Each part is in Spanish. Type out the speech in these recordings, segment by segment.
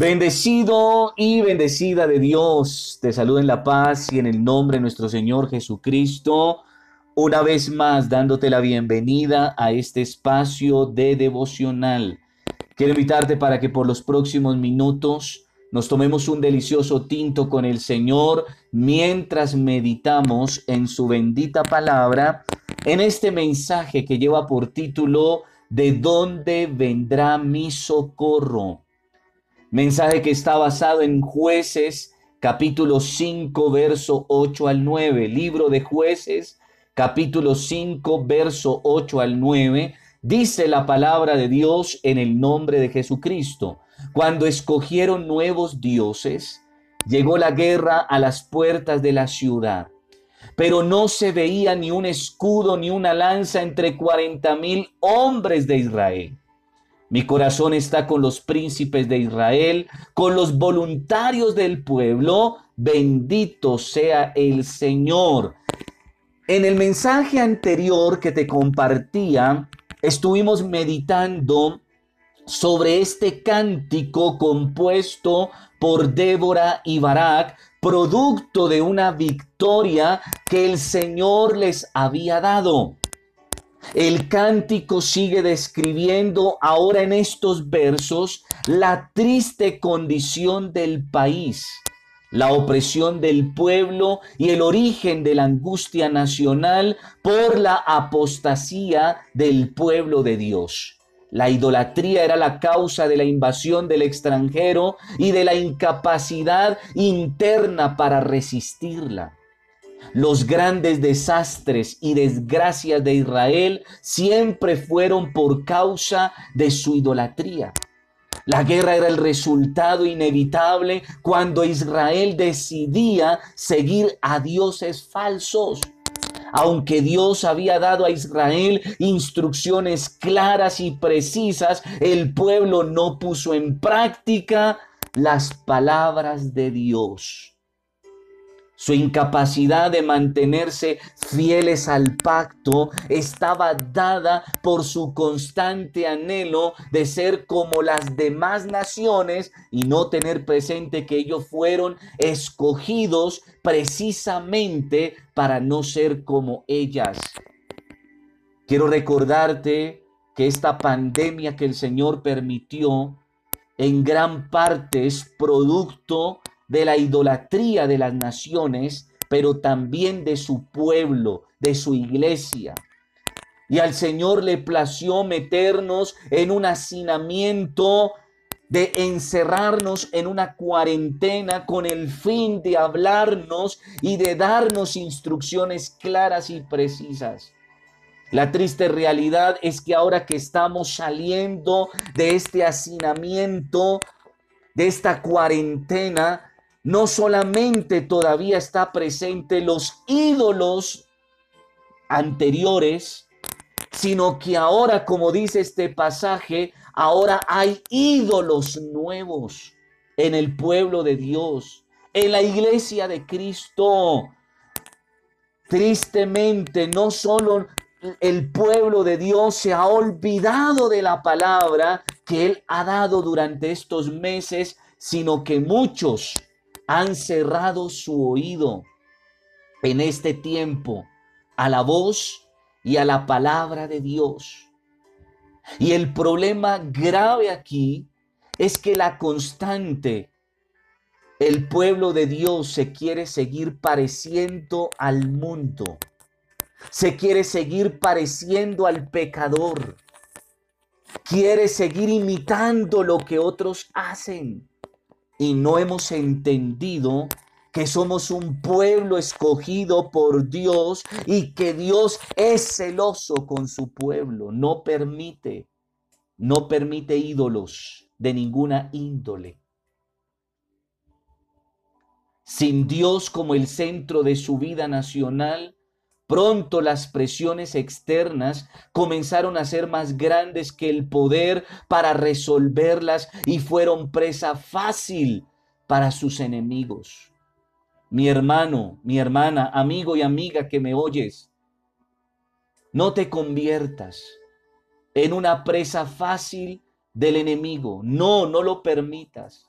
Bendecido y bendecida de Dios, te saludo en la paz y en el nombre de nuestro Señor Jesucristo, una vez más dándote la bienvenida a este espacio de devocional. Quiero invitarte para que por los próximos minutos nos tomemos un delicioso tinto con el Señor mientras meditamos en su bendita palabra, en este mensaje que lleva por título ¿De dónde vendrá mi socorro? Mensaje que está basado en jueces capítulo 5, verso 8 al 9. Libro de jueces capítulo 5, verso 8 al 9. Dice la palabra de Dios en el nombre de Jesucristo. Cuando escogieron nuevos dioses, llegó la guerra a las puertas de la ciudad pero no se veía ni un escudo ni una lanza entre cuarenta mil hombres de Israel. Mi corazón está con los príncipes de Israel, con los voluntarios del pueblo. Bendito sea el Señor. En el mensaje anterior que te compartía, estuvimos meditando sobre este cántico compuesto por Débora y Barak, producto de una victoria que el Señor les había dado. El cántico sigue describiendo ahora en estos versos la triste condición del país, la opresión del pueblo y el origen de la angustia nacional por la apostasía del pueblo de Dios. La idolatría era la causa de la invasión del extranjero y de la incapacidad interna para resistirla. Los grandes desastres y desgracias de Israel siempre fueron por causa de su idolatría. La guerra era el resultado inevitable cuando Israel decidía seguir a dioses falsos. Aunque Dios había dado a Israel instrucciones claras y precisas, el pueblo no puso en práctica las palabras de Dios. Su incapacidad de mantenerse fieles al pacto estaba dada por su constante anhelo de ser como las demás naciones y no tener presente que ellos fueron escogidos precisamente para no ser como ellas. Quiero recordarte que esta pandemia que el Señor permitió en gran parte es producto de la idolatría de las naciones, pero también de su pueblo, de su iglesia. Y al Señor le plació meternos en un hacinamiento de encerrarnos en una cuarentena con el fin de hablarnos y de darnos instrucciones claras y precisas. La triste realidad es que ahora que estamos saliendo de este hacinamiento, de esta cuarentena, no solamente todavía está presente los ídolos anteriores, sino que ahora, como dice este pasaje, ahora hay ídolos nuevos en el pueblo de Dios, en la iglesia de Cristo. Tristemente, no solo el pueblo de Dios se ha olvidado de la palabra que Él ha dado durante estos meses, sino que muchos han cerrado su oído en este tiempo a la voz y a la palabra de Dios. Y el problema grave aquí es que la constante, el pueblo de Dios se quiere seguir pareciendo al mundo, se quiere seguir pareciendo al pecador, quiere seguir imitando lo que otros hacen y no hemos entendido que somos un pueblo escogido por Dios y que Dios es celoso con su pueblo. No permite, no permite ídolos de ninguna índole. Sin Dios como el centro de su vida nacional, Pronto las presiones externas comenzaron a ser más grandes que el poder para resolverlas y fueron presa fácil para sus enemigos. Mi hermano, mi hermana, amigo y amiga que me oyes, no te conviertas en una presa fácil del enemigo. No, no lo permitas.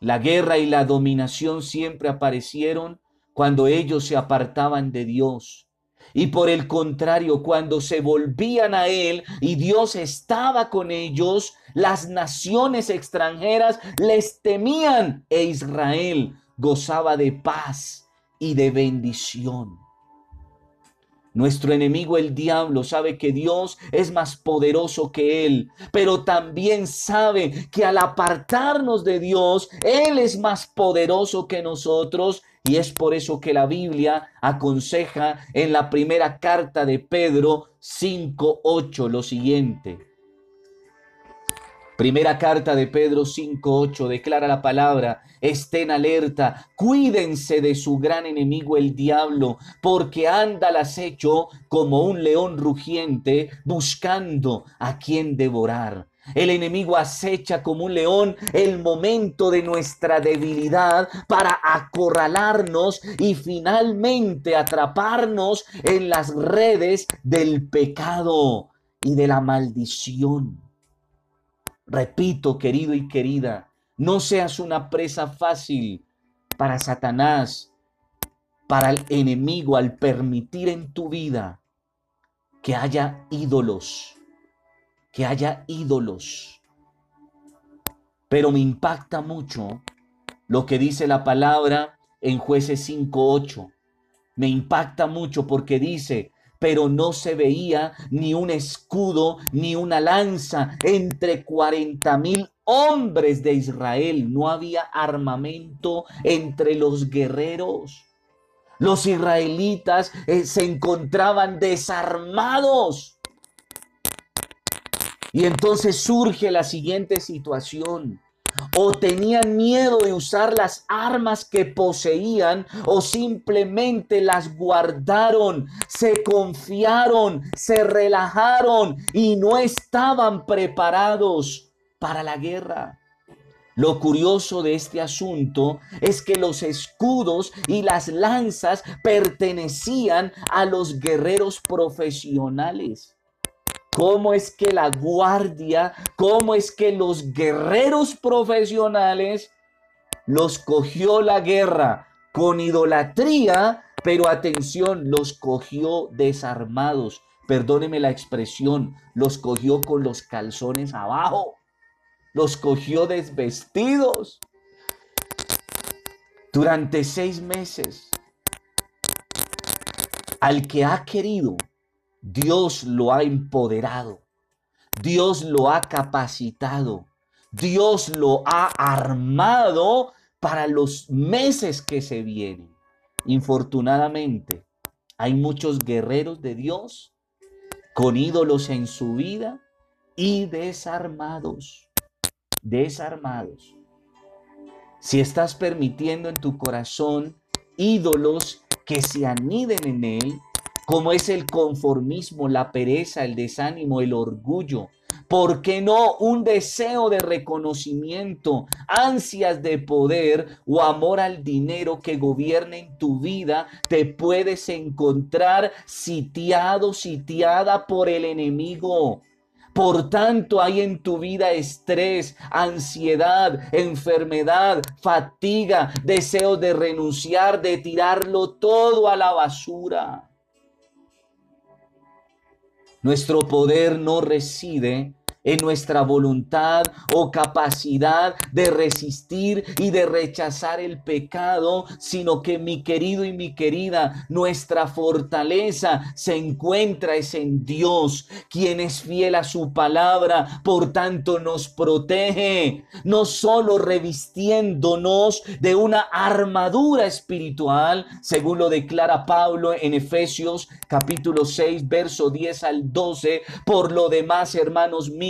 La guerra y la dominación siempre aparecieron cuando ellos se apartaban de Dios. Y por el contrario, cuando se volvían a Él y Dios estaba con ellos, las naciones extranjeras les temían e Israel gozaba de paz y de bendición. Nuestro enemigo el diablo sabe que Dios es más poderoso que él, pero también sabe que al apartarnos de Dios, Él es más poderoso que nosotros y es por eso que la Biblia aconseja en la primera carta de Pedro 5.8 lo siguiente. Primera carta de Pedro 5.8 declara la palabra, estén alerta, cuídense de su gran enemigo el diablo, porque anda al acecho como un león rugiente buscando a quien devorar. El enemigo acecha como un león el momento de nuestra debilidad para acorralarnos y finalmente atraparnos en las redes del pecado y de la maldición. Repito, querido y querida, no seas una presa fácil para Satanás, para el enemigo, al permitir en tu vida que haya ídolos, que haya ídolos. Pero me impacta mucho lo que dice la palabra en jueces 5.8. Me impacta mucho porque dice, pero no se veía ni un escudo ni una lanza entre cuarenta mil hombres de Israel. No había armamento entre los guerreros. Los israelitas eh, se encontraban desarmados. Y entonces surge la siguiente situación o tenían miedo de usar las armas que poseían o simplemente las guardaron, se confiaron, se relajaron y no estaban preparados para la guerra. Lo curioso de este asunto es que los escudos y las lanzas pertenecían a los guerreros profesionales. ¿Cómo es que la guardia, cómo es que los guerreros profesionales los cogió la guerra con idolatría, pero atención, los cogió desarmados. Perdóneme la expresión, los cogió con los calzones abajo, los cogió desvestidos. Durante seis meses, al que ha querido Dios lo ha empoderado. Dios lo ha capacitado. Dios lo ha armado para los meses que se vienen. Infortunadamente, hay muchos guerreros de Dios con ídolos en su vida y desarmados. Desarmados. Si estás permitiendo en tu corazón ídolos que se aniden en él, como es el conformismo, la pereza, el desánimo, el orgullo. ¿Por qué no un deseo de reconocimiento, ansias de poder o amor al dinero que gobierne en tu vida? Te puedes encontrar sitiado, sitiada por el enemigo. Por tanto, hay en tu vida estrés, ansiedad, enfermedad, fatiga, deseo de renunciar, de tirarlo todo a la basura. Nuestro poder no reside en nuestra voluntad o capacidad de resistir y de rechazar el pecado, sino que mi querido y mi querida, nuestra fortaleza se encuentra es en Dios, quien es fiel a su palabra, por tanto nos protege, no solo revistiéndonos de una armadura espiritual, según lo declara Pablo en Efesios capítulo 6, verso 10 al 12, por lo demás, hermanos míos,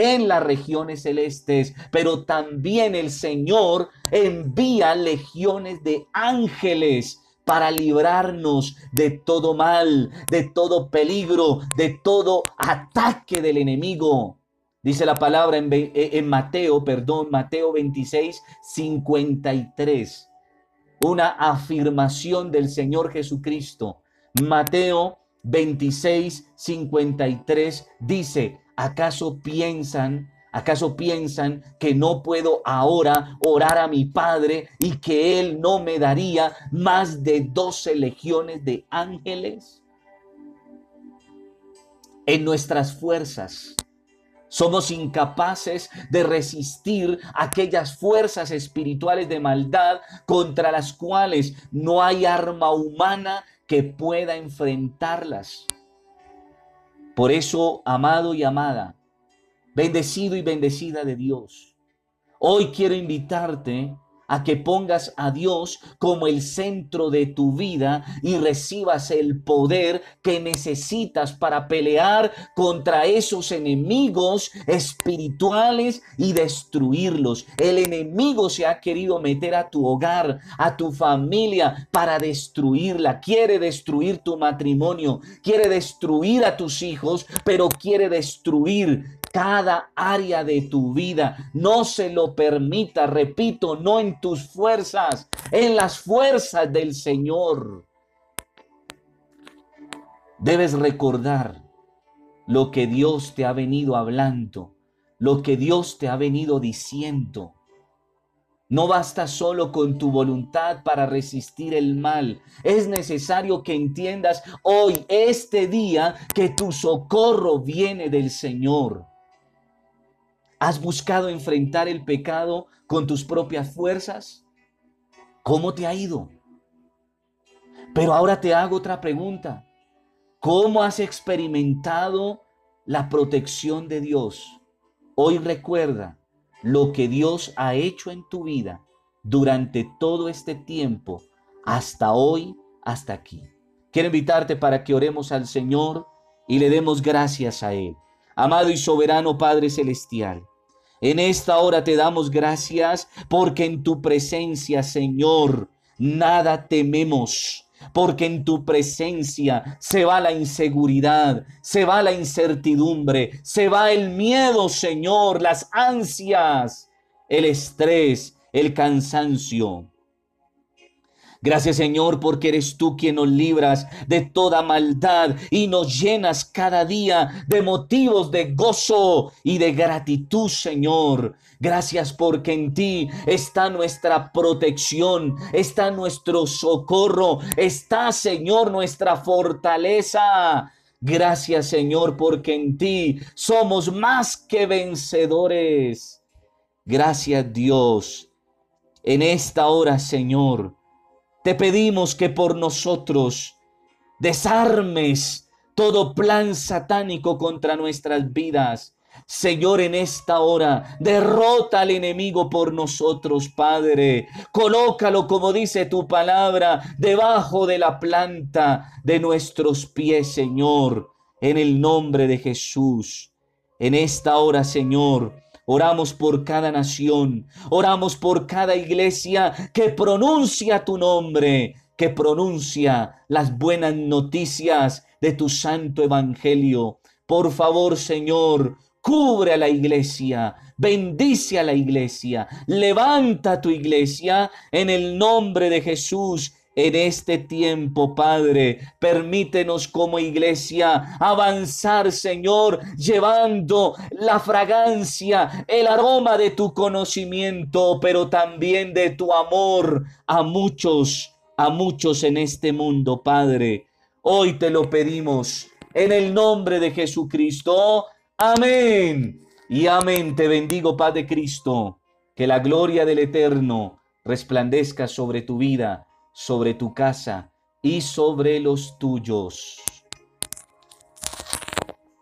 en las regiones celestes, pero también el Señor envía legiones de ángeles para librarnos de todo mal, de todo peligro, de todo ataque del enemigo. Dice la palabra en, en Mateo, perdón, Mateo 26, 53. Una afirmación del Señor Jesucristo. Mateo 26, 53 dice, ¿acaso piensan ¿Acaso piensan que no puedo ahora orar a mi Padre y que Él no me daría más de doce legiones de ángeles? En nuestras fuerzas somos incapaces de resistir aquellas fuerzas espirituales de maldad contra las cuales no hay arma humana que pueda enfrentarlas. Por eso, amado y amada, bendecido y bendecida de Dios. Hoy quiero invitarte a que pongas a Dios como el centro de tu vida y recibas el poder que necesitas para pelear contra esos enemigos espirituales y destruirlos. El enemigo se ha querido meter a tu hogar, a tu familia para destruirla. Quiere destruir tu matrimonio, quiere destruir a tus hijos, pero quiere destruir cada área de tu vida. No se lo permita, repito, no en tus fuerzas, en las fuerzas del Señor. Debes recordar lo que Dios te ha venido hablando, lo que Dios te ha venido diciendo. No basta solo con tu voluntad para resistir el mal. Es necesario que entiendas hoy, este día, que tu socorro viene del Señor. ¿Has buscado enfrentar el pecado con tus propias fuerzas? ¿Cómo te ha ido? Pero ahora te hago otra pregunta. ¿Cómo has experimentado la protección de Dios? Hoy recuerda lo que Dios ha hecho en tu vida durante todo este tiempo, hasta hoy, hasta aquí. Quiero invitarte para que oremos al Señor y le demos gracias a Él. Amado y soberano Padre Celestial, en esta hora te damos gracias porque en tu presencia, Señor, nada tememos. Porque en tu presencia se va la inseguridad, se va la incertidumbre, se va el miedo, Señor, las ansias, el estrés, el cansancio. Gracias Señor porque eres tú quien nos libras de toda maldad y nos llenas cada día de motivos de gozo y de gratitud Señor. Gracias porque en ti está nuestra protección, está nuestro socorro, está Señor nuestra fortaleza. Gracias Señor porque en ti somos más que vencedores. Gracias Dios. En esta hora Señor te pedimos que por nosotros desarmes todo plan satánico contra nuestras vidas. Señor, en esta hora, derrota al enemigo por nosotros, Padre. Colócalo, como dice tu palabra, debajo de la planta de nuestros pies, Señor, en el nombre de Jesús. En esta hora, Señor, Oramos por cada nación, oramos por cada iglesia que pronuncia tu nombre, que pronuncia las buenas noticias de tu santo evangelio. Por favor, Señor, cubre a la iglesia, bendice a la iglesia, levanta tu iglesia en el nombre de Jesús en este tiempo, Padre. Permítenos como iglesia avanzar, Señor, llevando la fragancia, el aroma de tu conocimiento, pero también de tu amor a muchos, a muchos en este mundo, Padre. Hoy te lo pedimos en el nombre de Jesucristo. Amén. Y amén. Te bendigo, Padre Cristo. Que la gloria del Eterno resplandezca sobre tu vida sobre tu casa y sobre los tuyos.